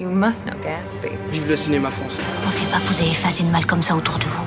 You must know Gatsby. Vive le cinéma français. Pensez pas que vous avez fait une mal comme ça autour de vous?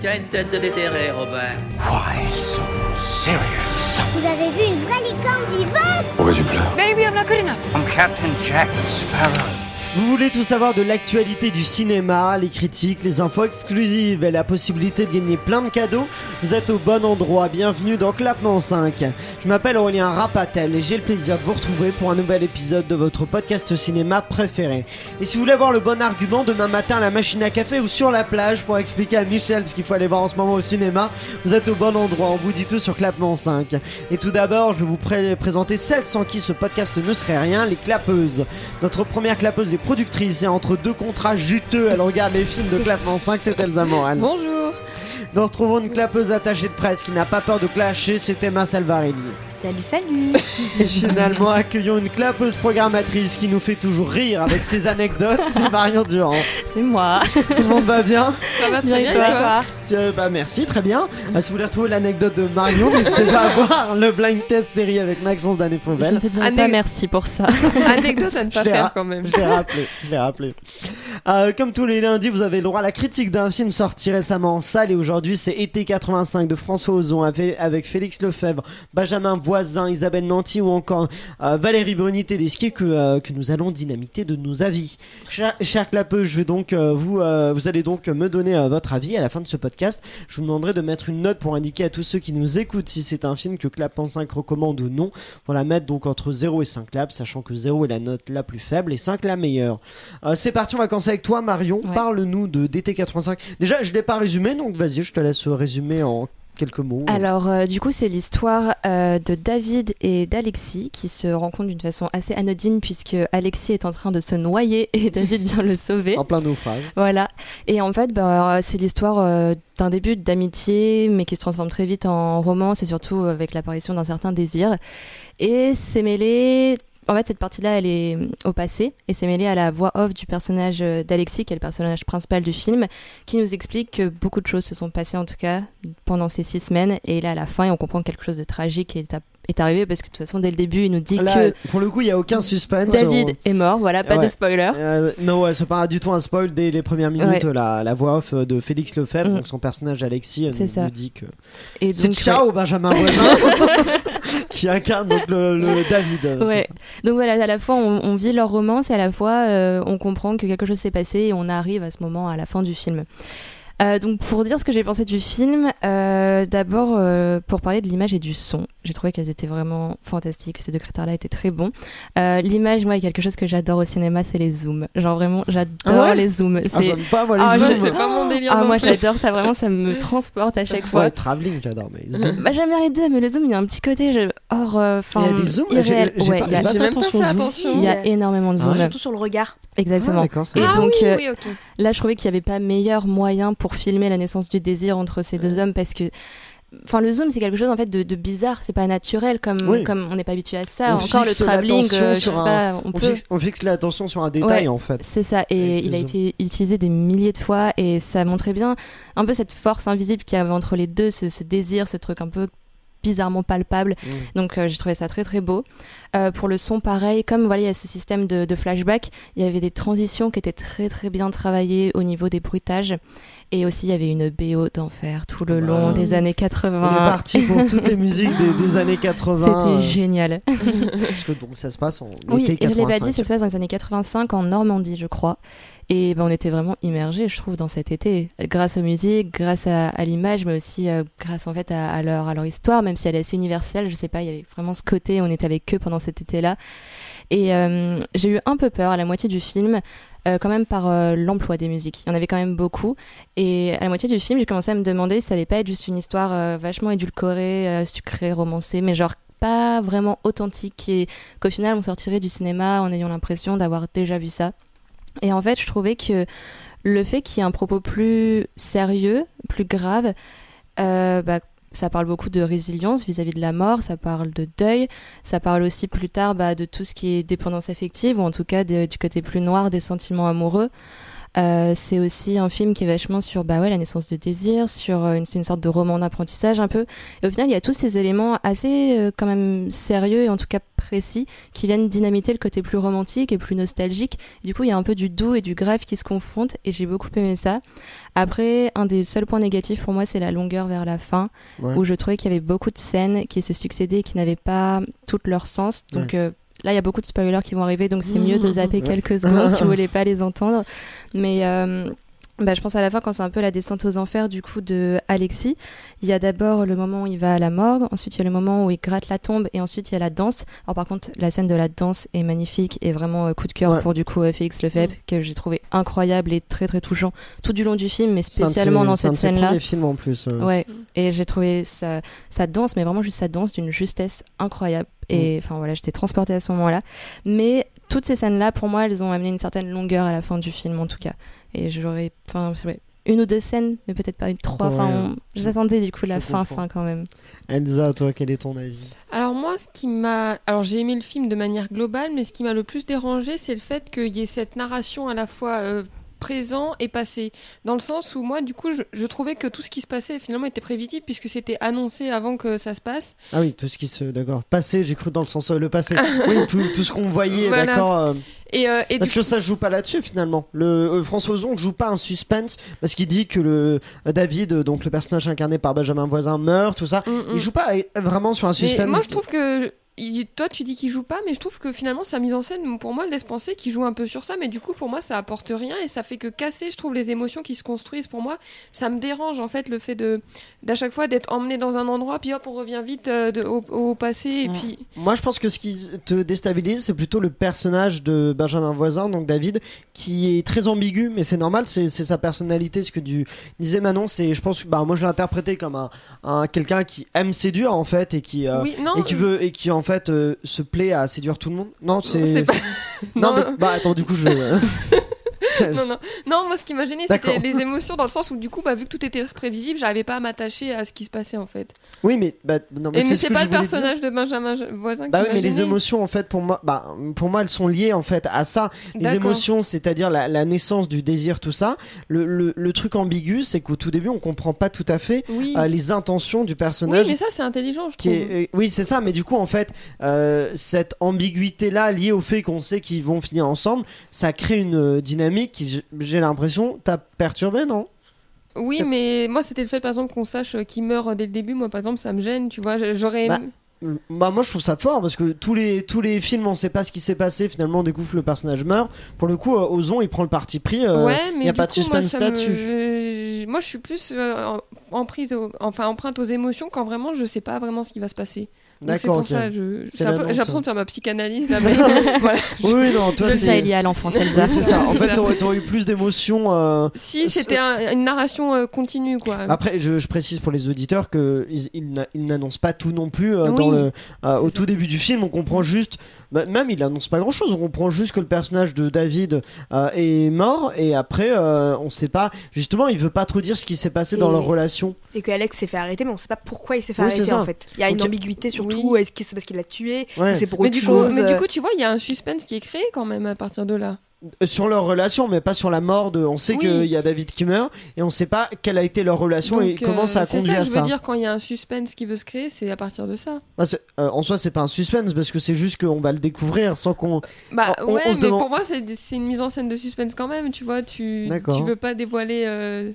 Tu as une tête de déterré, Robert. Why so serious? Vous avez vu une vraie licorne vivante? Pourquoi tu pleures Maybe I'm not good enough. I'm Captain Jack Sparrow. Vous voulez tout savoir de l'actualité du cinéma, les critiques, les infos exclusives et la possibilité de gagner plein de cadeaux? Vous êtes au bon endroit, bienvenue dans Clapement 5. Je m'appelle Aurélien Rapatel et j'ai le plaisir de vous retrouver pour un nouvel épisode de votre podcast cinéma préféré. Et si vous voulez avoir le bon argument demain matin à la machine à café ou sur la plage pour expliquer à Michel ce qu'il faut aller voir en ce moment au cinéma, vous êtes au bon endroit, on vous dit tout sur Clapement 5. Et tout d'abord, je vais vous pré- présenter celles sans qui ce podcast ne serait rien, les clapeuses. Notre première clapeuse est productrice et entre deux contrats juteux, elle regarde les films de Clapement 5, c'est Elsa Morel. Bonjour Nous retrouvons une clapeuse attachée de presse qui n'a pas peur de clasher, c'est Emma Salvarelli. Salut, salut Et finalement, accueillons une clapeuse programmatrice qui nous fait toujours rire avec ses anecdotes, c'est Marion Durand. C'est moi Tout le monde va bien Ça va très bien, et toi, euh, bah, Merci, très bien. Ah, si vous voulez retrouver l'anecdote de Marion, n'hésitez pas à voir le blind test série avec Maxence Je Danet-Fauvel. ne te pas merci pour ça. Anecdote à ne pas Je faire ra- quand même. Je l'ai rappelé, je l'ai rappelé. Euh, comme tous les lundis, vous avez le droit à la critique d'un film sorti récemment en salle et aujourd'hui c'est Été 85 de François Ozon avec, avec Félix Lefebvre, Benjamin Voisin, Isabelle Nanty ou encore euh, Valérie Bruni Tedeschi que, euh, que nous allons dynamiter de nos avis. Cher, cher Clapeux, je vais donc euh, vous, vous allez donc me donner votre avis à la fin de ce podcast. Je vous demanderai de mettre une note pour indiquer à tous ceux qui nous écoutent si c'est un film que Clap en 5 recommande ou non. On la mettre donc entre 0 et 5 claps, sachant que 0 est la note la plus faible et 5 la meilleure. C'est parti, on va commencer avec toi Marion. Ouais. Parle-nous de DT85. Déjà, je l'ai pas résumé, donc vas-y, je te laisse résumer en quelques mots. Alors, euh, du coup, c'est l'histoire euh, de David et d'Alexis qui se rencontrent d'une façon assez anodine puisque Alexis est en train de se noyer et David vient le sauver. En plein naufrage. Voilà. Et en fait, bah, c'est l'histoire euh, d'un début d'amitié, mais qui se transforme très vite en romance et surtout avec l'apparition d'un certain désir. Et c'est mêlé. En fait, cette partie-là, elle est au passé et c'est mêlé à la voix off du personnage euh, d'Alexis, qui est le personnage principal du film, qui nous explique que beaucoup de choses se sont passées, en tout cas, pendant ces six semaines. Et là, à la fin, on comprend que quelque chose de tragique est, à- est arrivé parce que de toute façon, dès le début, il nous dit Là, que pour le coup, il y a aucun suspense. David On- est mort. Voilà, pas Ouais. de spoiler. Euh, non, ouais, c'est pas du tout un spoil dès les premières minutes. Ouais. La, la voix off de Félix Lefebvre, Mm. donc son personnage Alexis, euh, nous, nous dit que c'est Ciao Benjamin Voisin qui incarne donc le, le David. Ouais. Donc voilà, à la fois on, on vit leur romance et à la fois euh, on comprend que quelque chose s'est passé et on arrive à ce moment à la fin du film. Euh, donc pour dire ce que j'ai pensé du film, euh, d'abord euh, pour parler de l'image et du son, j'ai trouvé qu'elles étaient vraiment fantastiques. Ces deux critères-là étaient très bons. Euh, l'image, moi, il y a quelque chose que j'adore au cinéma, c'est les zooms. Genre vraiment, j'adore Ah ouais les zooms. Ah, j'aime pas moi les Ah, zooms. C'est pas mon délire. ah non moi j'adore ça, vraiment, ça me transporte à chaque fois. Ouais, travelling, j'adore, mais zoom. Bah, j'aime bien les deux, mais le zoom, il y a un petit côté je- hors, euh, enfin, Il y a des zooms, j'ai- irréel. j'ai Ouais, pas- il y a- j'ai pas J'ai fait même pas attention fait attention. il y a énormément de Ah zooms. ouais. Surtout sur le regard. Exactement. Ah, Et. Ah donc, oui, euh, oui. Là, je trouvais qu'il n'y avait pas meilleur moyen pour filmer la naissance du désir entre ces deux hommes parce que. Enfin, le zoom, c'est quelque chose en fait de, de bizarre, c'est pas naturel comme, Oui. comme on n'est pas habitué à ça. On Encore le fixe travelling, l'attention euh, je sais sur un- pas, on, fixe, on fixe l'attention sur un détail Ouais. en fait. C'est ça, et il a été utilisé des milliers de fois et ça montrait bien un peu cette force invisible qu'il y avait entre les deux, ce, ce désir, ce truc un peu bizarrement palpable. Mm. Donc euh, j'ai trouvé ça très très beau. Euh, pour le son, pareil, comme voilà, il y a ce système de, de flashback, il y avait des transitions qui étaient très très bien travaillées au niveau des bruitages. Et aussi, il y avait une BO d'enfer tout le Bah. long des années On est 80. parti pour toutes les musiques des, des années 80. C'était euh, génial. Parce que donc ça se passe en Oui, été et je l'ai pas 85. dit, ça se passe dans les années 85 en Normandie, je crois. Et ben, on était vraiment immergés, je trouve, dans cet été, grâce aux musiques, grâce à, à l'image, mais aussi euh, grâce en fait à, à leur, à leur histoire, même si elle est assez universelle. Je sais pas, il y avait vraiment ce côté, on était avec eux pendant cet été-là. Et euh, j'ai eu un peu peur à la moitié du film, euh, quand même par euh, l'emploi des musiques. Il y en avait quand même beaucoup. Et à la moitié du film, j'ai commencé à me demander si ça allait pas être juste une histoire euh, vachement édulcorée, euh, sucrée, romancée, mais genre pas vraiment authentique et qu'au final on sortirait du cinéma en ayant l'impression d'avoir déjà vu ça. Et en fait, je trouvais que le fait qu'il y ait un propos plus sérieux, plus grave, euh, bah, ça parle beaucoup de résilience vis-à-vis de la mort, ça parle de deuil, ça parle aussi plus tard bah, de tout ce qui est dépendance affective, ou en tout cas du côté plus noir des sentiments amoureux. Euh, c'est aussi un film qui est vachement sur bah ouais la naissance de désir, sur euh, une, c'est une sorte de roman d'apprentissage un peu. Et au final, il y a tous ces éléments assez euh, quand même sérieux et en tout cas précis qui viennent dynamiter le côté plus romantique et plus nostalgique. Du coup, il y a un peu du doux et du grave qui se confrontent et j'ai beaucoup aimé ça. Après, un des seuls points négatifs pour moi, c'est la longueur vers la fin, Ouais. où je trouvais qu'il y avait beaucoup de scènes qui se succédaient et qui n'avaient pas tout leur sens. Donc euh, là, il y a beaucoup de spoilers qui vont arriver, donc c'est mieux de zapper quelques secondes si vous voulez pas les entendre. Mais euh, bah, je pense à la fin, quand c'est un peu la descente aux enfers du coup de Alexis, il y a d'abord le moment où il va à la morgue, ensuite il y a le moment où il gratte la tombe, et ensuite il y a la danse. Alors par contre, la scène de la danse est magnifique et vraiment euh, coup de cœur Ouais. pour du coup euh, Félix Lefebvre, que j'ai trouvé incroyable et très très touchant tout du long du film, mais C'est un spécialement dans c'est un cette de ses scène-là. premiers films en plus. euh, Ouais, et j'ai trouvé sa, sa danse, mais vraiment juste sa danse d'une justesse incroyable. Et enfin voilà, j'étais transportée à ce moment-là. Mais toutes ces scènes-là, pour moi, elles ont amené une certaine longueur à la fin du film, en tout cas. Et j'aurais, enfin, ouais, une ou deux scènes, mais peut-être pas une trois. Enfin, on- j'attendais du coup la Je fin, comprends. fin quand même. Elsa, toi, quel est ton avis? Alors moi, ce qui m'a... Alors j'ai aimé le film de manière globale, mais ce qui m'a le plus dérangé, c'est le fait qu'il y ait cette narration à la fois euh, présent et passé. Dans le sens où moi, du coup, je, je trouvais que tout ce qui se passait finalement était prévisible puisque c'était annoncé avant que ça se passe. Ah oui, tout ce qui se. D'accord. Passé, j'ai cru dans le sens euh, le passé. oui, tout, tout ce qu'on voyait, Voilà. d'accord. euh, Et, euh, et Parce que ça se joue pas là-dessus finalement. Le euh, François Ozon ne joue pas un suspense parce qu'il dit que le David, donc le personnage incarné par Benjamin Voisin, meurt, tout ça. Mm, mm. Il joue pas vraiment sur un Mais suspense. moi, je trouve que. Il- toi, tu dis qu'il joue pas, mais je trouve que finalement, sa mise en scène, pour moi, laisse penser qu'il joue un peu sur ça. Mais du coup, pour moi, ça apporte rien et ça fait que casser, je trouve, les émotions qui se construisent. Pour moi, ça me dérange, en fait, le fait de d'à chaque fois d'être emmené dans un endroit, puis hop, on revient vite euh, de- au, au passé. Et Mm. puis. Moi, je pense que ce qui te déstabilise, c'est plutôt le personnage de Benjamin Voisin, donc David, qui est très ambigu, mais c'est normal, c'est c'est sa personnalité. Ce que tu disais Manon, c'est, je pense, que bah, moi je l'ai interprété comme un, un- quelqu'un qui aime séduire en fait et qui euh, oui, non. et qui veut et qui en fait euh, se plaît à séduire tout le monde. Non, c'est pas. non, mais bah attends, du coup je vais. non, non. Non, moi, ce qui m'a gêné, c'était les émotions dans le sens où, du coup, bah, vu que tout était prévisible, j'arrivais pas à m'attacher à ce qui se passait, en fait. Oui, mais bah non, mais c'est ce pas le dire. personnage de Benjamin Voisin Bah qui oui, m'a mais les émotions, en fait, pour moi, bah, pour moi, elles sont liées, en fait, à ça. Les émotions, c'est-à-dire la, la naissance du désir, tout ça. Le, le, le truc ambigu, c'est qu'au tout début, on comprend pas tout à fait Oui. euh, les intentions du oui, personnage. mais ça, c'est intelligent, je qui trouve. est, euh, oui, c'est ça, mais du coup, en fait, euh, cette ambiguïté-là, liée au fait qu'on sait qu'ils vont finir ensemble, ça crée une euh, qui, j'ai- l'impression, t'a perturbé, non? Oui, mais moi, c'était le fait, par exemple, qu'on sache euh, qu'il meurt dès le début. Moi, par exemple, ça me gêne, tu vois. J'aurais. Bah, Bah moi je trouve ça fort parce que tous les tous les films on sait pas ce qui s'est passé finalement on découvre que le personnage meurt pour le coup euh, Ozon il prend le parti pris euh, ouais, mais y a du pas de coup, moi, suspense me- là-dessus. Moi, je suis plus euh, en, en prise, au- enfin, empreinte aux émotions quand vraiment je sais pas vraiment ce qui va se passer. Donc, c'est d'accord pour ça, je, C'est c'est j'ai l'impression hein. de faire ma psychanalyse là. mais voilà. oui oui, non toi Tout ça est c'est lié à l'enfance, Elsa. Oui, c'est ça en C'est fait t'aurais t'aurais eu plus d'émotions euh, Si c'était un- une narration euh, continue, quoi. après je, je précise pour les auditeurs que ils, ils n'a- ils n'annoncent pas tout non plus euh, Oui. dans le euh, au C'est tout début du film on comprend juste bah, même il annonce pas grand chose on comprend juste que le personnage de David euh, est mort et après euh, on sait pas justement il veut pas trop dire ce qui s'est passé dans leur relation Et que Alex s'est fait arrêter, mais on sait pas pourquoi il s'est fait Oui, c'est arrêter en fait. Il y a une ambiguïté surtout. Oui. Est-ce que c'est parce qu'il l'a tué Ouais. ou c'est pour mais autre du, coup, chose mais du euh, coup, tu vois, il y a un suspense qui est créé quand même à partir de là. Euh, sur leur relation, mais pas sur la mort de. On sait Oui. qu'il y a David qui meurt et on sait pas quelle a été leur relation et Donc, comment euh, ça a c'est conduit ça à que je ça. veux dire quand il y a un suspense qui veut se créer, c'est à partir de ça. Ah, c'est- euh, en soi, c'est pas un suspense parce que c'est juste qu'on va le découvrir sans qu'on. Bah On- ouais, on mais demande- pour moi c'est c'est une mise en scène de suspense quand même, tu vois, tu tu veux pas dévoiler euh,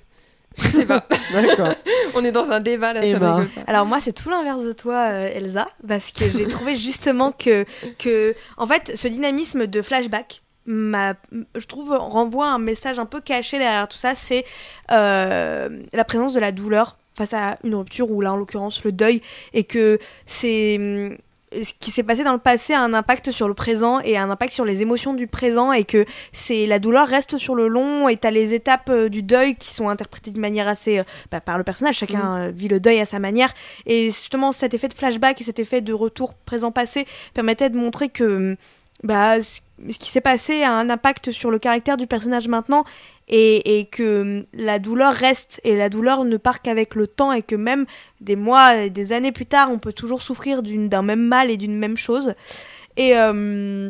je sais pas. D'accord. On est dans un débat là, ça rigole pas. Alors moi c'est tout l'inverse de toi euh, Elsa parce que j'ai trouvé justement que que en fait ce dynamisme de flashback m'a je trouve renvoie un message un peu caché derrière tout ça c'est euh, la présence de la douleur face à une rupture ou là en l'occurrence le deuil et que c'est hum, ce qui s'est passé dans le passé a un impact sur le présent et un impact sur les émotions du présent et que c'est la douleur reste sur le long et t'as les étapes euh, du deuil qui sont interprétées d'une manière assez euh, bah, par le personnage. Chacun euh, vit le deuil à sa manière. Et justement cet effet de flashback et cet effet de retour présent passé permettait de montrer que bah ce qui s'est passé a un impact sur le caractère du personnage maintenant et, que hum, la douleur reste et la douleur ne part qu'avec le temps et que même des mois et des années plus tard on peut toujours souffrir d'un même mal et d'une même chose. Et euh,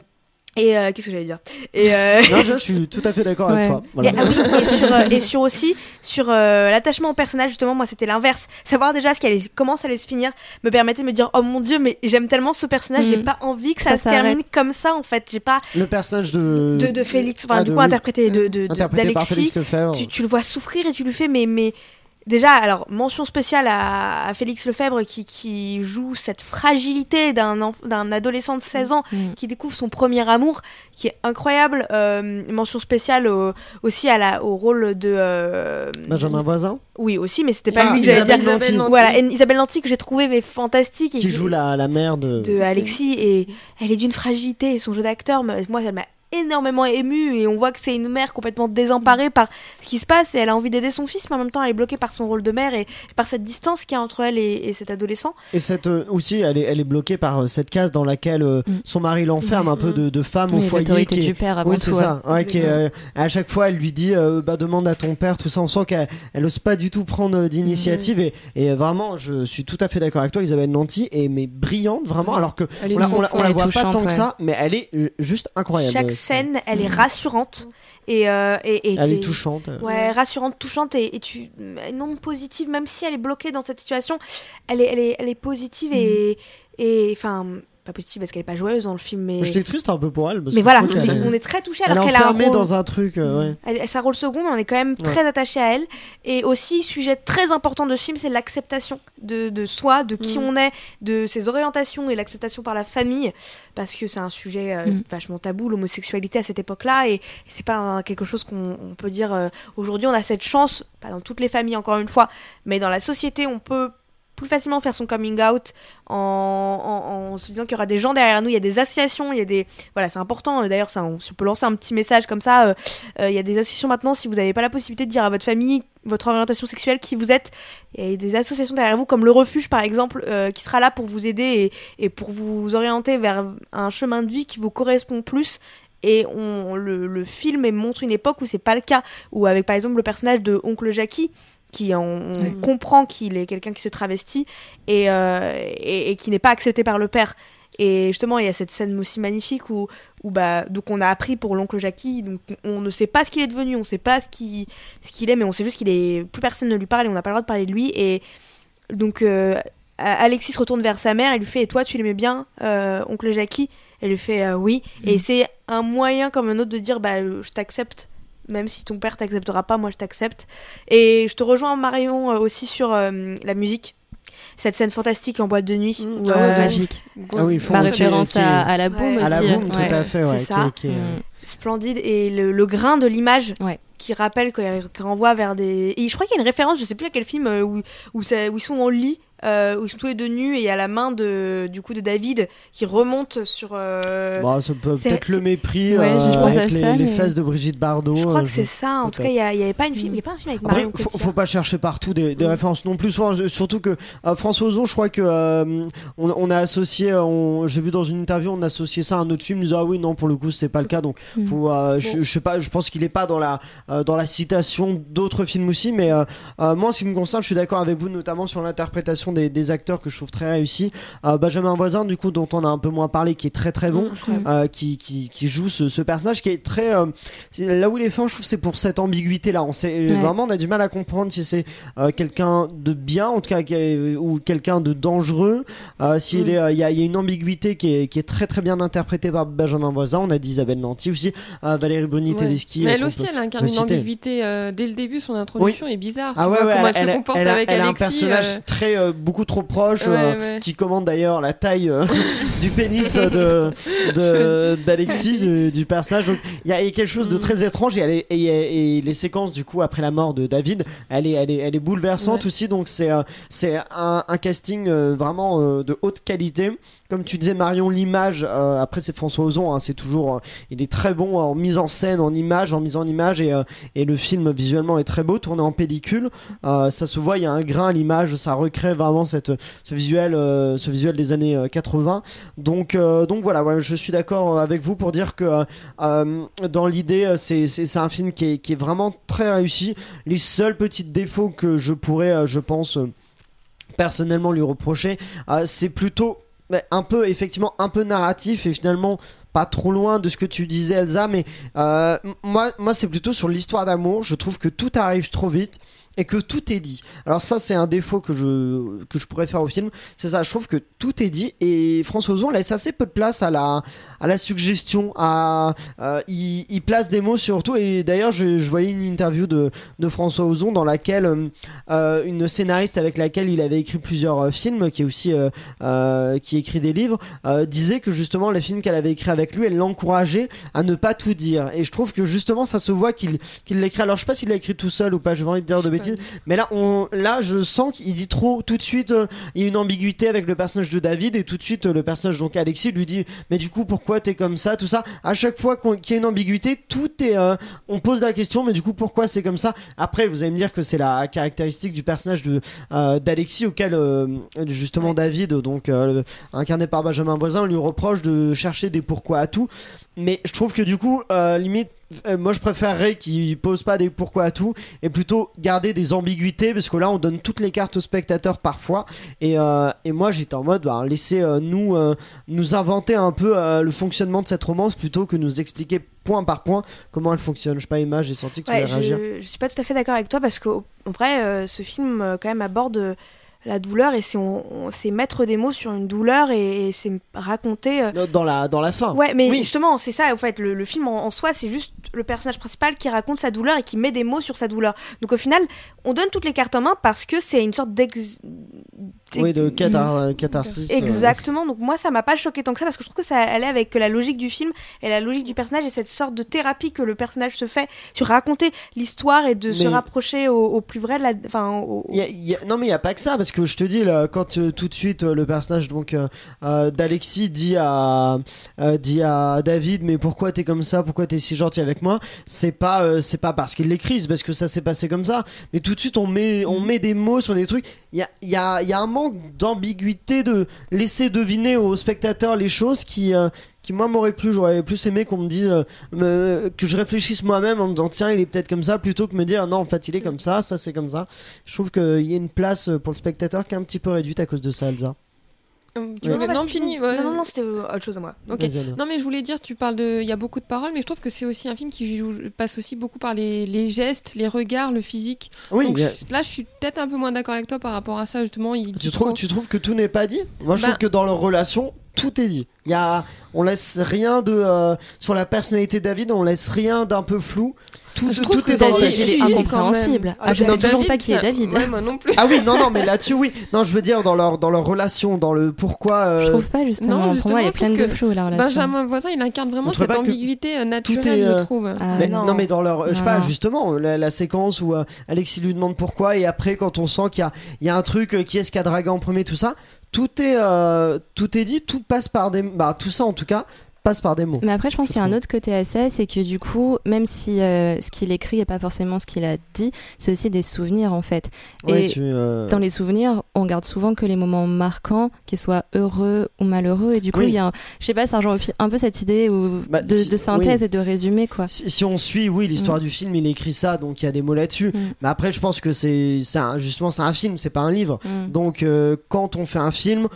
Et euh, qu'est-ce que j'allais dire? Et euh, Non, je, je suis tout à fait d'accord avec toi. Voilà. Et, ah oui, et sur, euh, et sur aussi sur euh, l'attachement au personnage justement moi c'était l'inverse savoir déjà ce qui allait comment ça allait se finir me permettait de me dire oh mon dieu mais j'aime tellement ce personnage j'ai pas envie que ça, Ça se termine comme ça en fait j'ai pas Le personnage de. de, de Félix enfin Ah, du coup interprété de de- de- Interprété par d'Alexis Félix Lefebvre. tu, tu le vois souffrir et tu lui fais mais mais déjà alors mention spéciale à, à Félix Lefebvre qui, qui joue cette fragilité d'un adolescent de 16 ans Mm. qui découvre son premier amour qui est incroyable Euh, mention spéciale au- aussi à la, au rôle de euh, Benjamin Voisin, oui aussi mais c'était pas Ah, lui que j'allais Isabelle dire Nanty. voilà et Isabelle Nanty que j'ai trouvé mais fantastique et qui qui- joue la, la mère de. de Alexis et elle est d'une fragilité et son jeu d'acteur moi elle m'a énormément émue et on voit que c'est une mère complètement désemparée par ce qui se passe et elle a envie d'aider son fils mais en même temps elle est bloquée par son rôle de mère et par cette distance qu'il y a entre elle et, et cet adolescent Et cette euh, aussi, elle est, elle est bloquée par euh, cette case dans laquelle euh, Mm. son mari l'enferme un peu de, de femme au foyer. l'autorité qui est- du père avant oui, c'est tout. ça. Ouais, qui est, euh, à chaque fois, elle lui dit euh, bah, demande à ton père, tout ça. On sent qu'elle elle ose pas du tout prendre d'initiative. Et, et vraiment, je suis tout à fait d'accord avec toi. Isabelle Nanty est mais brillante, vraiment. Alors que on la, on on voit pas tant que ça, mais elle est juste incroyable. chaque scène elle est Mm. rassurante et, euh, et, et Elle est touchante. Ouais, rassurante, touchante et, et tu non positive, même si elle est bloquée dans cette situation, elle est, elle est, elle est positive et et enfin pas positive parce qu'elle est pas joyeuse dans le film, mais J'étais triste un peu pour elle. Parce mais que voilà, on est, est- on est très touché elle alors est qu'elle a un rôle. dans un truc. euh, ouais. Elle, c'est un rôle second, mais on est quand même très attaché à elle. Et aussi, sujet très important de ce film, c'est l'acceptation de, de soi, de qui Mm. on est, de ses orientations et l'acceptation par la famille. Parce que c'est un sujet euh, Mm. vachement tabou, l'homosexualité à cette époque-là. Et c'est pas un- quelque chose qu'on on peut dire euh, aujourd'hui, on a cette chance, pas dans toutes les familles encore une fois, mais dans la société, on peut plus facilement faire son coming out en, se disant qu'il y aura des gens derrière nous, il y a des associations, il y a des... Voilà, c'est important, d'ailleurs, ça, on, peut lancer un petit message comme ça, euh, euh, il y a des associations maintenant, si vous n'avez pas la possibilité de dire à votre famille votre orientation sexuelle, qui vous êtes, il y a des associations derrière vous, comme le Refuge par exemple, euh, qui sera là pour vous aider et, et pour vous orienter vers un chemin de vie qui vous correspond plus. Et on, le, le film montre une époque où c'est pas le cas, où avec par exemple le personnage de Oncle Jackie, qui on, Oui. comprend qu'il est quelqu'un qui se travestit et, euh, et, et qui n'est pas accepté par le père. Et justement, il y a cette scène aussi magnifique où, où bah, donc on a appris pour l'oncle Jackie, donc on ne sait pas ce qu'il est devenu, on sait pas ce qu'il ce qu'il est, mais on sait juste qu'il est plus personne ne lui parle et on n'a pas le droit de parler de lui. Et donc euh, Alexis se retourne vers sa mère et lui fait Et toi, tu l'aimais bien, euh, oncle Jackie? Elle lui fait euh, Oui. Et c'est un moyen comme un autre de dire Bah, je t'accepte. Même si ton père t'acceptera pas, moi je t'accepte. Et je te rejoins Marion euh, aussi sur euh, la musique. Cette scène fantastique en boîte de nuit. Mm. où, Ah euh, magique. Ah oui, Par qui référence qui à, à la boum Ouais. À la aussi. boum, tout ouais. à fait. Ouais, C'est ça. est- qui est- Mm. splendide et le, le grain de l'image Ouais. Qui rappelle qui renvoie vers des et je crois qu'il y a une référence je sais plus à quel film euh, où, où, ça- où ils sont en lit euh, où ils sont tous les deux nus et il y a la main de du coup de David qui remonte sur euh, Bon, ça peut c'est- peut-être le mépris Ouais, euh, avec à les, ça, les mais- fesses de Brigitte Bardot. je crois euh, que c'est ça en tout cas il y, a- il y avait pas une film il y a pas un film avec Après, Marion faut, faut pas chercher partout des, des Mm. références non plus. Souvent, surtout que euh, François Ozon, je crois que euh, on, on a associé, j'ai vu dans une interview, on a associé ça à un autre film. Ils disaient ah oui non pour le coup c'était pas le cas. Donc Mm. faut, euh, je, je sais pas, je pense qu'il est pas dans la euh, dans la citation d'autres films aussi. Mais euh, euh, moi, en ce qui me concerne, je suis d'accord avec vous, notamment sur l'interprétation des, des acteurs que je trouve très réussi. Euh, Benjamin Voisin, du coup, dont on a un peu moins parlé, qui est très très bon. Euh, qui, qui, qui joue ce, ce personnage qui est très euh, là où il est fin je trouve c'est pour cette ambiguïté là on sait Ouais. vraiment on a du mal à comprendre si c'est euh, quelqu'un de bien en tout cas ou quelqu'un de dangereux euh, s'il Mm. est euh, il y, a, il y a une ambiguïté qui est, qui est très très bien interprétée par Benjamin Voisin on a dit Isabelle Nanty aussi euh, Valérie Bruni Ouais. Mais euh, elle aussi, elle incarne une euh, dès le début. Son introduction est bizarre. ah ouais, vois ouais, comment elle, elle, se comporte elle avec elle a un Alexis. personnage euh, très euh, beaucoup trop proche ouais, qui commande d'ailleurs la taille du pénis de d'Alexis du, du personnage donc il y, a il y a quelque chose de Mm. très étrange et, elle est- et, et les séquences du coup après la mort de David elle est elle est elle est bouleversante aussi donc c'est c'est un, un casting vraiment de haute qualité comme tu disais Marion l'image euh, après c'est François Ozon hein, c'est toujours euh, il est très bon en mise en scène en image en mise en image et, euh, et le film visuellement est très beau tourné en pellicule. Euh, ça se voit il y a un grain à l'image ça recrée vraiment cette ce visuel euh, ce visuel des années euh, 80 donc euh, donc voilà je suis d'accord avec vous pour dire que euh, euh, dans l'idée euh, c'est un film qui est, qui est vraiment très réussi. Les seuls petits défauts que je pourrais euh, je pense euh, personnellement lui reprocher euh, c'est plutôt bah, un peu effectivement un peu narratif et finalement pas trop loin de ce que tu disais Elsa, mais euh, moi, moi c'est plutôt sur l'histoire d'amour. Je trouve que tout arrive trop vite et que tout est dit. Alors ça c'est un défaut que je que je pourrais faire au film, c'est ça. Je trouve que tout est dit et François Ozon laisse assez peu de place à la à la suggestion. À euh, il, place des mots surtout et d'ailleurs je, je voyais une interview de de François Ozon dans laquelle euh, euh, une scénariste avec laquelle il avait écrit plusieurs films, qui est aussi qui écrit des livres, disait que justement les films qu'elle avait écrits avec lui, elle l'encourageait à ne pas tout dire. Et je trouve que justement ça se voit qu'il qu'il l'écrit. Alors je sais pas s'il l'a écrit tout seul ou pas. J'ai pas envie de dire de bêtises, mais là on là je sens qu'il dit trop tout de suite. euh, il y a une ambiguïté avec le personnage de David et tout de suite euh, le personnage donc Alexis lui dit mais du coup pourquoi t'es comme ça tout ça? À chaque fois qu'on- qu'il y a une ambiguïté, tout est euh, on pose la question mais du coup pourquoi c'est comme ça? Après vous allez me dire que c'est la caractéristique du personnage de euh, d'Alexis auquel justement David donc incarné par Benjamin Voisin lui reproche de chercher des pourquoi à tout mais je trouve que du coup euh, limite euh, moi je préférerais qu'il pose pas des pourquoi à tout et plutôt garder des ambiguïtés parce que là on donne toutes les cartes aux spectateurs parfois. Et, euh, et moi j'étais en mode bah, laissez euh, nous nous inventer un peu le fonctionnement de cette romance plutôt que nous expliquer point par point comment elle fonctionne. Je sais pas Emma j'ai senti que tu Ouais, voulais réagir je, je suis pas tout à fait d'accord avec toi parce qu'en vrai, ce film quand même aborde la douleur et c'est on- on- c'est mettre des mots sur une douleur et, et c'est raconter. euh, dans la dans la fin Ouais, mais Oui. justement, c'est ça, en fait, le, le film en, en soi, c'est juste le personnage principal qui raconte sa douleur et qui met des mots sur sa douleur. Donc au final, on donne toutes les cartes en main parce que c'est une sorte d'ex... oui de cathar- euh, catharsis euh, Exactement, donc moi ça m'a pas choqué tant que ça parce que je trouve que ça allait avec la logique du film et la logique du personnage et cette sorte de thérapie que le personnage se fait. Sur raconter l'histoire et de se rapprocher au, au plus vrai de la. Enfin, au- Il y a- il y a- non mais il y a pas que ça parce que je te dis là, quand euh, tout de suite le personnage donc euh, d'Alexis dit à euh, dit à David mais pourquoi t'es comme ça? Pourquoi t'es si gentil avec moi? C'est pas c'est pas parce qu'il l'écrit c'est parce que ça s'est passé comme ça. Mais tout de suite on met on met des mots sur des trucs. Il y a il y a y a un d'ambiguïté de laisser deviner aux spectateurs les choses qui euh, moi m'aurait plu. J'aurais plus aimé qu'on me dise euh, que je réfléchisse moi-même en me disant tiens il est peut-être comme ça plutôt que me dire non en fait il est comme ça ça c'est comme ça. Je trouve qu'il y a une place pour le spectateur qui est un petit peu réduite à cause de ça Elsa tu Oui. voulais- Non, c'est fini. ouais. Non, non, non, c'était euh, autre chose à moi. Ok. Vas-y, Elsa. Non mais je voulais dire, tu parles de, il y a beaucoup de paroles, mais je trouve que c'est aussi un film qui joue, passe aussi beaucoup par les, les gestes, les regards, le physique. oui Donc mais- je- là, je suis peut-être un peu moins d'accord avec toi par rapport à ça justement. Il tu trouves tu trouves que tout n'est pas dit? Moi je Bah- trouve que dans leur relation tout est dit il y a on laisse rien de euh, sur la personnalité de David on laisse rien d'un peu flou tout, Je trouve tout que est dans le texte. il est si, quand même. incompréhensible. Ah, je sais toujours pas qui est David. Ouais, moi non plus. ah oui non non mais là-dessus oui non je veux dire dans leur dans leur relation dans le pourquoi euh, Je trouve pas justement. non, Pour justement, moi, elle est je pleine de que flou la relation. Benjamin Voisin, il incarne vraiment cette ambiguïté euh, naturelle, est, euh, je trouve. Ah, Mais- non. non. mais dans leur je sais pas justement la, la séquence où euh, Alexis lui demande pourquoi et après quand on sent qu'il y a, il y a un truc euh, qui est-ce qui a dragué en premier tout ça tout est euh, tout est dit tout passe par des bah tout ça en tout cas passe par des mots Mais après, je pense qu'il y a un autre côté à ça, c'est que du coup, même si euh, ce qu'il écrit n'est pas forcément ce qu'il a dit, c'est aussi des souvenirs en fait. Ouais, Et tu, euh, dans les souvenirs, on garde souvent que les moments marquants, qu'ils soient heureux ou malheureux. Et du coup, Oui. il y a, un- je sais pas, ça rejoint un peu cette idée où, Bah, de, si- de synthèse oui. et de résumé, quoi. si, si on suit oui l'histoire du film il écrit ça donc il y a des mots là-dessus Mm. mais après je pense que c'est justement c'est un film c'est pas un livre Mm. Donc euh, quand on fait un film,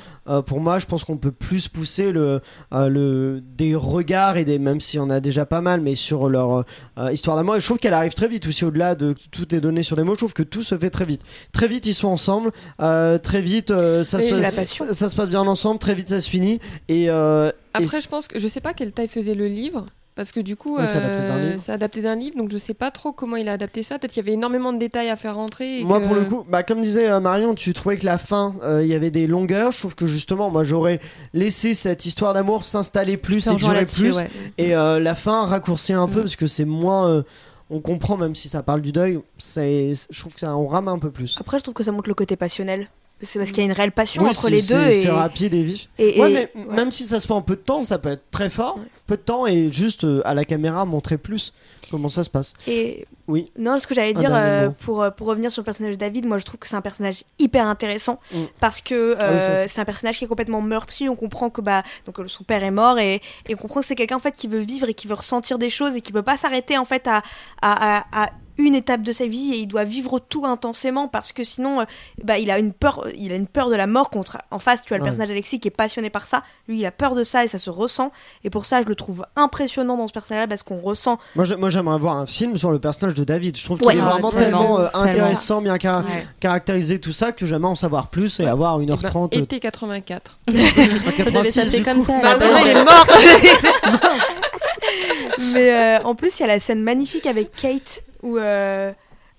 pour moi, je pense qu'on peut plus pousser le, le des regards et des même si on a déjà pas mal, mais sur leur euh, histoire d'amour. Et je trouve qu'elle arrive très vite aussi au-delà de tout est donné sur des mots. Je trouve que tout se fait très vite. Très vite ils sont ensemble. euh, très vite euh, ça se passe- la passion. ça, ça se passe bien ensemble. Très vite ça se finit. Et, euh, et Après, c'est- je pense que je sais pas quelle taille faisait le livre. Parce que du coup, Oui, c'est adapté d'un euh, livre. c'est adapté d'un livre, donc je sais pas trop comment il a adapté ça. Peut-être qu'il y avait énormément de détails à faire rentrer. et Moi, que- pour le coup, bah, comme disait euh, Marion, tu trouvais que la fin, euh, il y avait des longueurs. Je trouve que justement, moi, j'aurais laissé cette histoire d'amour s'installer plus et durer plus. ouais. Et euh, la fin raccourcir un peu Mm. parce que c'est moins. euh, on comprend, même si ça parle du deuil, c'est, je trouve que ça, on rame un peu plus. Après, je trouve que ça montre le côté passionnel. C'est parce qu'il y a une réelle passion Oui, entre c'est- les deux. C'est Et, rapide et vif. et- ouais, et- mais ouais. même si ça se fait en peu de temps, ça peut être très fort. Ouais. Peu de temps et juste euh, à la caméra montrer plus comment ça se passe. Et Oui. non, ce que j'allais dire euh, pour, euh, pour revenir sur le personnage de David, moi je trouve que c'est un personnage hyper intéressant Mm. parce que Ah oui, c'est- un personnage qui est complètement meurtri. On comprend que bah donc son père est mort et, et on comprend que c'est quelqu'un en fait qui veut vivre et qui veut ressentir des choses et qui peut pas s'arrêter en fait à, à, à, à une étape de sa vie et il doit vivre tout intensément parce que sinon, euh, bah, il a une peur, il a une peur de la mort contre. En face, tu as le Ouais. personnage d'Alexis qui est passionné par ça. Lui, il a peur de ça et ça se ressent. Et pour ça, je le trouve impressionnant dans ce personnage-là parce qu'on ressent. Moi, j'ai- moi, j'aimerais voir un film sur le personnage de David. Je trouve Ouais. qu'il est vraiment tellement, tellement, euh, tellement. intéressant, bien car- Ouais. caractérisé, tout ça, que j'aimerais en savoir plus et avoir Eh ben, 1h30. euh, été 84. à Ça devait 86, s'appeler du comme coup. ça. Bah base. il est mort Mais euh, en plus, il y a la scène magnifique avec Kate où, euh,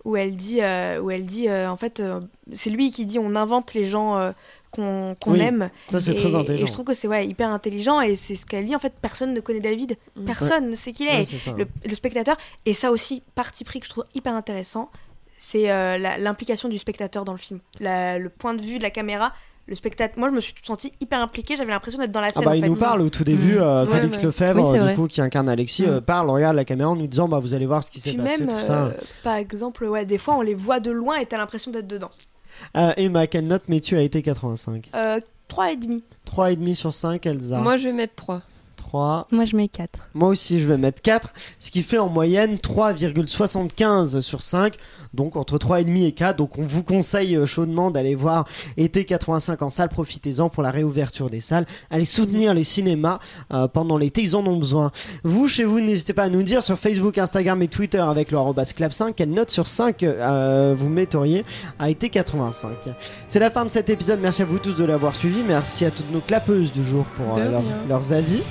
où elle dit, euh, où elle dit euh, en fait, c'est lui qui dit on invente les gens qu'on Oui, aime. Ça, c'est très intelligent. et je trouve que c'est ouais, hyper intelligent et c'est ce qu'elle dit en fait personne ne connaît David. Mm. personne ne sait qui il est. Ouais, le, le spectateur. Et ça aussi parti pris que je trouve hyper intéressant c'est euh, l'implication du spectateur dans le film. La- le point de vue de la caméra le spectateur moi je me suis sentie hyper impliquée j'avais l'impression d'être dans la Ah scène bah, en il fait. nous parle au tout début, Mm. euh, Ouais, Félix ouais. Lefebvre, Oui, du vrai. coup, qui incarne Alexis, Mm. euh, parle, regarde la caméra en nous disant bah, vous allez voir ce qui s'est passé, même tout ça. euh, par exemple ouais des fois on les voit de loin et t'as l'impression d'être dedans Euh, Emma, quelle note mets-tu à été 85 euh, 3 et demi 3,5 sur 5, Elsa. Moi, je vais mettre 3. 3. Moi, je mets 4. Moi aussi, je vais mettre 4, ce qui fait en moyenne 3,75 sur 5, donc entre 3,5 et 4. Donc on vous conseille euh, chaudement d'aller voir été 85 en salle, profitez-en pour la réouverture des salles. Allez soutenir les cinémas euh, pendant l'été, ils en ont besoin. Vous, chez vous, n'hésitez pas à nous dire sur Facebook, Instagram et Twitter avec le arobase clap5 quelle note sur 5 euh, vous metteriez à été 85. C'est la fin de cet épisode, merci à vous tous de l'avoir suivi, merci à toutes nos clapeuses du jour pour euh, leur- leurs avis.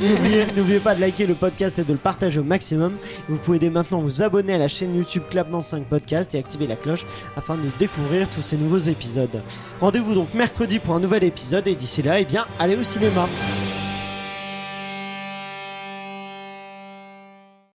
N'oubliez, n'oubliez pas de liker le podcast et de le partager au maximum. Vous pouvez dès maintenant vous abonner à la chaîne YouTube Clapement 5 Podcast et activer la cloche afin de découvrir tous ces nouveaux épisodes. Rendez-vous donc mercredi pour un nouvel épisode et d'ici là, eh bien, allez au cinéma.